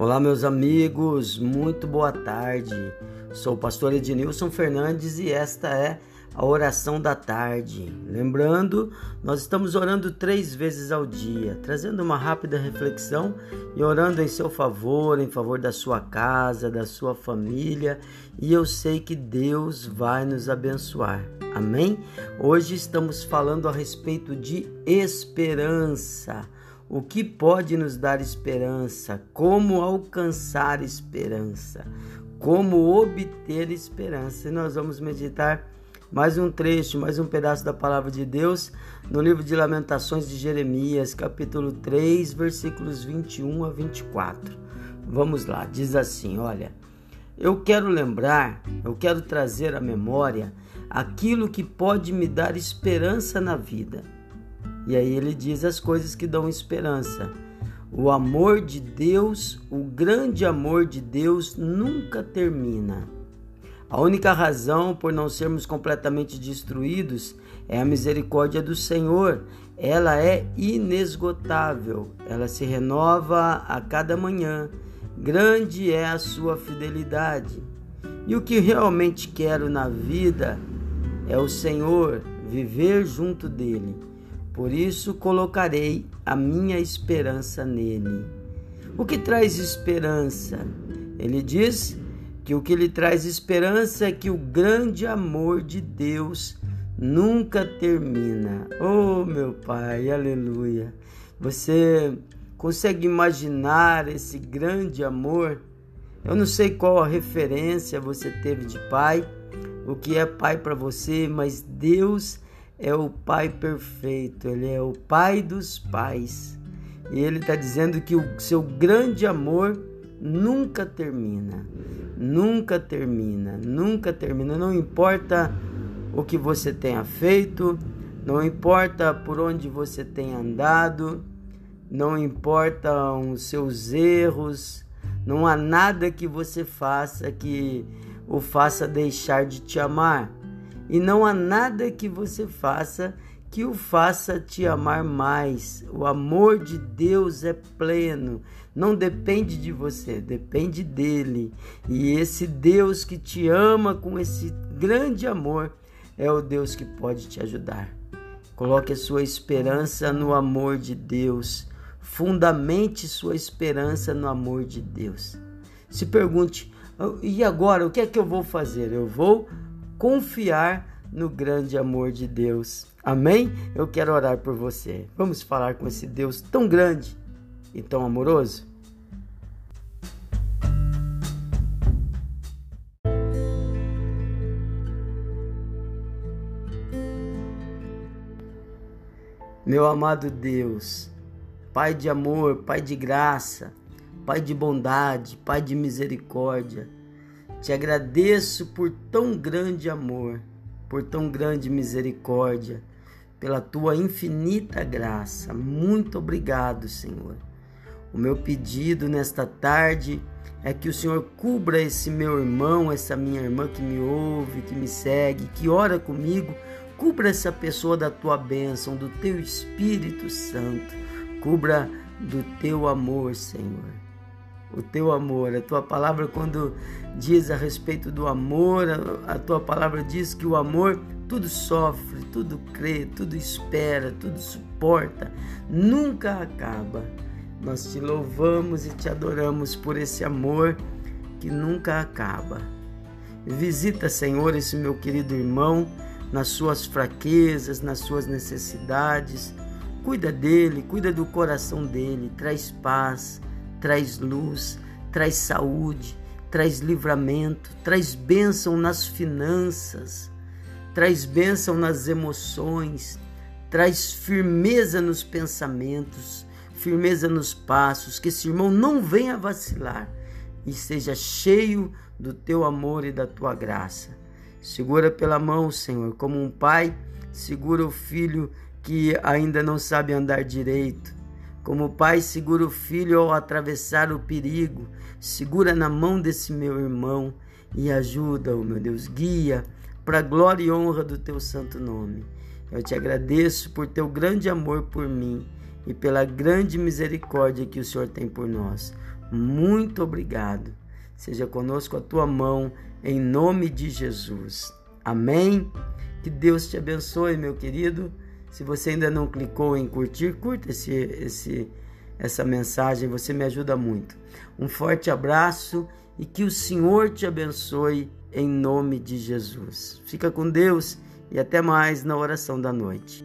Olá, meus amigos, muito boa tarde. Sou o pastor Ednilson Fernandes e esta é a oração da tarde. Lembrando, nós estamos orando três vezes ao dia, trazendo uma rápida reflexão e orando em seu favor, em favor da sua casa, da sua família, e eu sei que Deus vai nos abençoar. Amém? Hoje estamos falando a respeito de esperança o que pode nos dar esperança, como alcançar esperança, como obter esperança. E nós vamos meditar mais um trecho, mais um pedaço da palavra de Deus no livro de Lamentações de Jeremias, capítulo 3, versículos 21 a 24. Vamos lá, diz assim: Olha, eu quero lembrar, eu quero trazer à memória aquilo que pode me dar esperança na vida e aí ele diz as coisas que dão esperança. O amor de Deus, o grande amor de Deus nunca termina. A única razão por não sermos completamente destruídos é a misericórdia do Senhor. Ela é inesgotável, ela se renova a cada manhã. Grande é a sua fidelidade. E o que realmente quero na vida é o Senhor, viver junto dele. Por isso colocarei a minha esperança nele. O que traz esperança? Ele diz que o que lhe traz esperança é que o grande amor de Deus nunca termina. Oh, meu Pai, aleluia. Você consegue imaginar esse grande amor? Eu não sei qual a referência você teve de pai, o que é pai para você, mas Deus é o Pai perfeito, Ele é o Pai dos pais. E Ele está dizendo que o seu grande amor nunca termina, nunca termina, nunca termina. Não importa o que você tenha feito, não importa por onde você tenha andado, não importam os seus erros, não há nada que você faça que o faça deixar de te amar e não há nada que você faça que o faça te amar mais. O amor de Deus é pleno, não depende de você, depende dele. E esse Deus que te ama com esse grande amor é o Deus que pode te ajudar. Coloque a sua esperança no amor de Deus. Fundamente sua esperança no amor de Deus. Se pergunte: e agora o que é que eu vou fazer? Eu vou confiar no grande amor de Deus. Amém? Eu quero orar por você. Vamos falar com esse Deus tão grande e tão amoroso? Meu amado Deus, Pai de amor, Pai de graça, Pai de bondade, Pai de misericórdia, te agradeço por tão grande amor, por tão grande misericórdia, pela tua infinita graça. Muito obrigado, Senhor. O meu pedido nesta tarde é que o Senhor cubra esse meu irmão, essa minha irmã que me ouve, que me segue, que ora comigo. Cubra essa pessoa da tua bênção, do teu Espírito Santo. Cubra do teu amor, Senhor o teu amor. A tua palavra, quando diz a respeito do amor, a, tua palavra diz que o amor tudo sofre, tudo crê, tudo espera, tudo suporta, nunca acaba. Nós te louvamos e te adoramos por esse amor que nunca acaba. Visita, Senhor, esse meu querido irmão nas suas fraquezas, nas suas necessidades. Cuida dele, cuida do coração dele, traz paz, traz luz, traz saúde, traz livramento, traz bênção nas finanças, traz bênção nas emoções, traz firmeza nos pensamentos, firmeza nos passos, que esse irmão não venha vacilar e seja cheio do teu amor e da tua graça. Segura pela mão, Senhor, como um pai segura o filho que ainda não sabe andar direito como o pai segura o filho ao atravessar o perigo, segura na mão desse meu irmão e ajuda-o, meu Deus, guia para a glória e honra do teu santo nome. Eu te agradeço por teu grande amor por mim e pela grande misericórdia que o Senhor tem por nós. Muito obrigado. Seja conosco a tua mão, em nome de Jesus. Amém. Que Deus te abençoe, meu querido. Se você ainda não clicou em curtir, curta esse, esse, essa mensagem, você me ajuda muito. Um forte abraço e que o Senhor te abençoe em nome de Jesus. Fica com Deus e até mais na oração da noite.